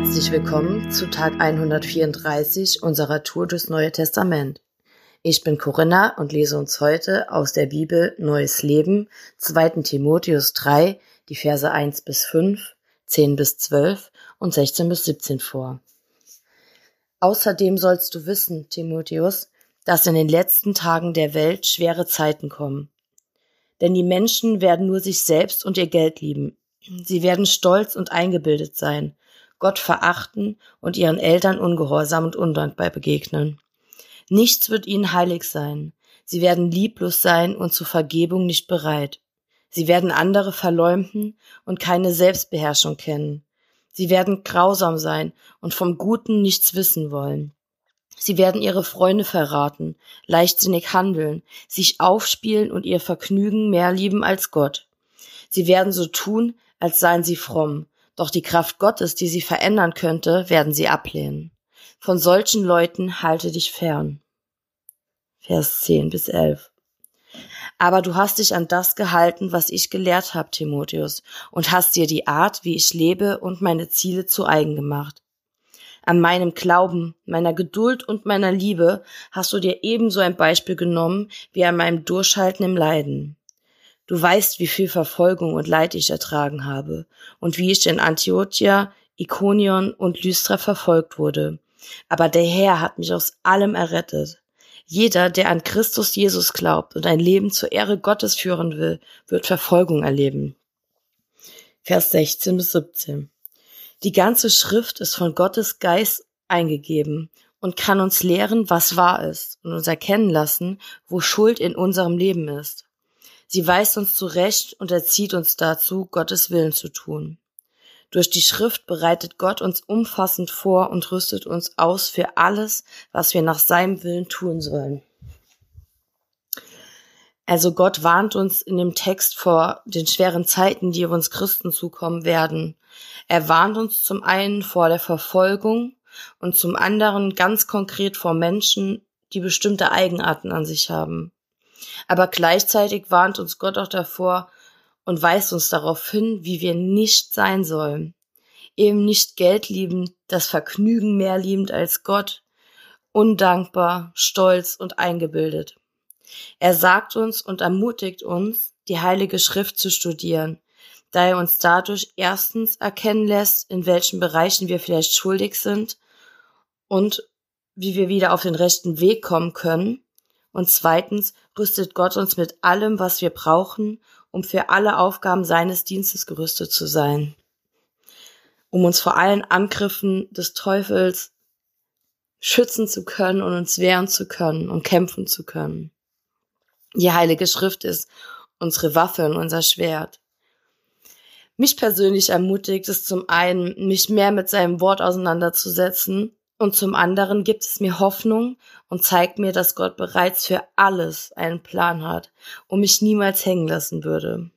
Herzlich willkommen zu Tag 134 unserer Tour durchs Neue Testament. Ich bin Corinna und lese uns heute aus der Bibel Neues Leben, 2. Timotheus 3, die Verse 1 bis 5, 10 bis 12 und 16 bis 17 vor. Außerdem sollst du wissen, Timotheus, dass in den letzten Tagen der Welt schwere Zeiten kommen. Denn die Menschen werden nur sich selbst und ihr Geld lieben. Sie werden stolz und eingebildet sein, Gott verachten und ihren Eltern ungehorsam und undankbar begegnen. Nichts wird ihnen heilig sein. Sie werden lieblos sein und zur Vergebung nicht bereit. Sie werden andere verleumden und keine Selbstbeherrschung kennen. Sie werden grausam sein und vom Guten nichts wissen wollen. Sie werden ihre Freunde verraten, leichtsinnig handeln, sich aufspielen und ihr Vergnügen mehr lieben als Gott. Sie werden so tun, als seien sie fromm, doch die Kraft Gottes, die sie verändern könnte, werden sie ablehnen. Von solchen Leuten halte dich fern. Vers 10 bis 11. Aber du hast dich an das gehalten, was ich gelehrt habe, Timotheus, und hast dir die Art, wie ich lebe und meine Ziele zu eigen gemacht. An meinem Glauben, meiner Geduld und meiner Liebe hast du dir ebenso ein Beispiel genommen wie an meinem Durchhalten im Leiden. Du weißt, wie viel Verfolgung und Leid ich ertragen habe und wie ich in Antiochia, Ikonion und Lystra verfolgt wurde. Aber der Herr hat mich aus allem errettet. Jeder, der an Christus Jesus glaubt und ein Leben zur Ehre Gottes führen will, wird Verfolgung erleben. Vers 16 bis 17. Die ganze Schrift ist von Gottes Geist eingegeben und kann uns lehren, was wahr ist und uns erkennen lassen, wo Schuld in unserem Leben ist. Sie weist uns zurecht und erzieht uns dazu, Gottes Willen zu tun. Durch die Schrift bereitet Gott uns umfassend vor und rüstet uns aus für alles, was wir nach seinem Willen tun sollen. Also Gott warnt uns in dem Text vor den schweren Zeiten, die uns Christen zukommen werden. Er warnt uns zum einen vor der Verfolgung und zum anderen ganz konkret vor Menschen, die bestimmte Eigenarten an sich haben. Aber gleichzeitig warnt uns Gott auch davor und weist uns darauf hin, wie wir nicht sein sollen. Eben nicht Geld liebend, das Vergnügen mehr liebend als Gott, undankbar, stolz und eingebildet. Er sagt uns und ermutigt uns, die Heilige Schrift zu studieren, da er uns dadurch erstens erkennen lässt, in welchen Bereichen wir vielleicht schuldig sind und wie wir wieder auf den rechten Weg kommen können. Und zweitens rüstet Gott uns mit allem, was wir brauchen, um für alle Aufgaben seines Dienstes gerüstet zu sein. Um uns vor allen Angriffen des Teufels schützen zu können und uns wehren zu können und kämpfen zu können. Die Heilige Schrift ist unsere Waffe und unser Schwert. Mich persönlich ermutigt es zum einen, mich mehr mit seinem Wort auseinanderzusetzen und zum anderen gibt es mir Hoffnung und zeigt mir, dass Gott bereits für alles einen Plan hat und mich niemals hängen lassen würde.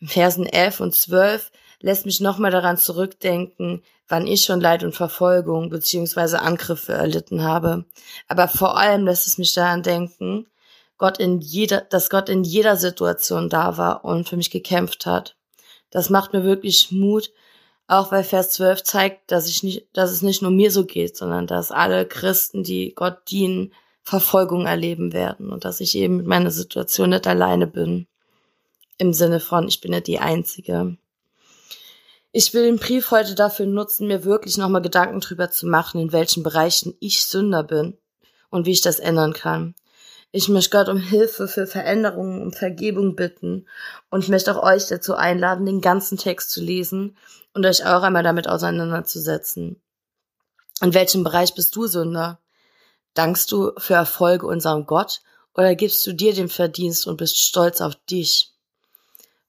In Versen 11 und 12 lässt mich nochmal daran zurückdenken, wann ich schon Leid und Verfolgung beziehungsweise Angriffe erlitten habe. Aber vor allem lässt es mich daran denken, Gott in jeder, dass Gott in jeder Situation da war und für mich gekämpft hat. Das macht mir wirklich Mut, auch weil Vers 12 zeigt, dass ich nicht, dass es nicht nur mir so geht, sondern dass alle Christen, die Gott dienen, Verfolgung erleben werden und dass ich eben mit meiner Situation nicht alleine bin. Im Sinne von, ich bin nicht die Einzige. Ich will den Brief heute dafür nutzen, mir wirklich nochmal Gedanken drüber zu machen, in welchen Bereichen ich Sünder bin und wie ich das ändern kann. Ich möchte Gott um Hilfe für Veränderungen, um Vergebung bitten und möchte auch euch dazu einladen, den ganzen Text zu lesen und euch auch einmal damit auseinanderzusetzen. In welchem Bereich bist du Sünder? Dankst du für Erfolge unserem Gott oder gibst du dir den Verdienst und bist stolz auf dich?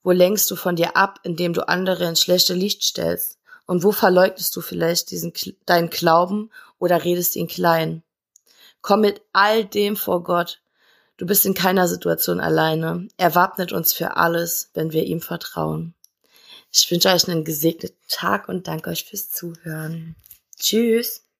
Wo lenkst du von dir ab, indem du andere ins schlechte Licht stellst? Und wo verleugnest du vielleicht diesen, deinen Glauben oder redest ihn klein? Komm mit all dem vor Gott Du bist in keiner Situation alleine. Er wappnet uns für alles, wenn wir ihm vertrauen. Ich wünsche euch einen gesegneten Tag und danke euch fürs Zuhören. Tschüss.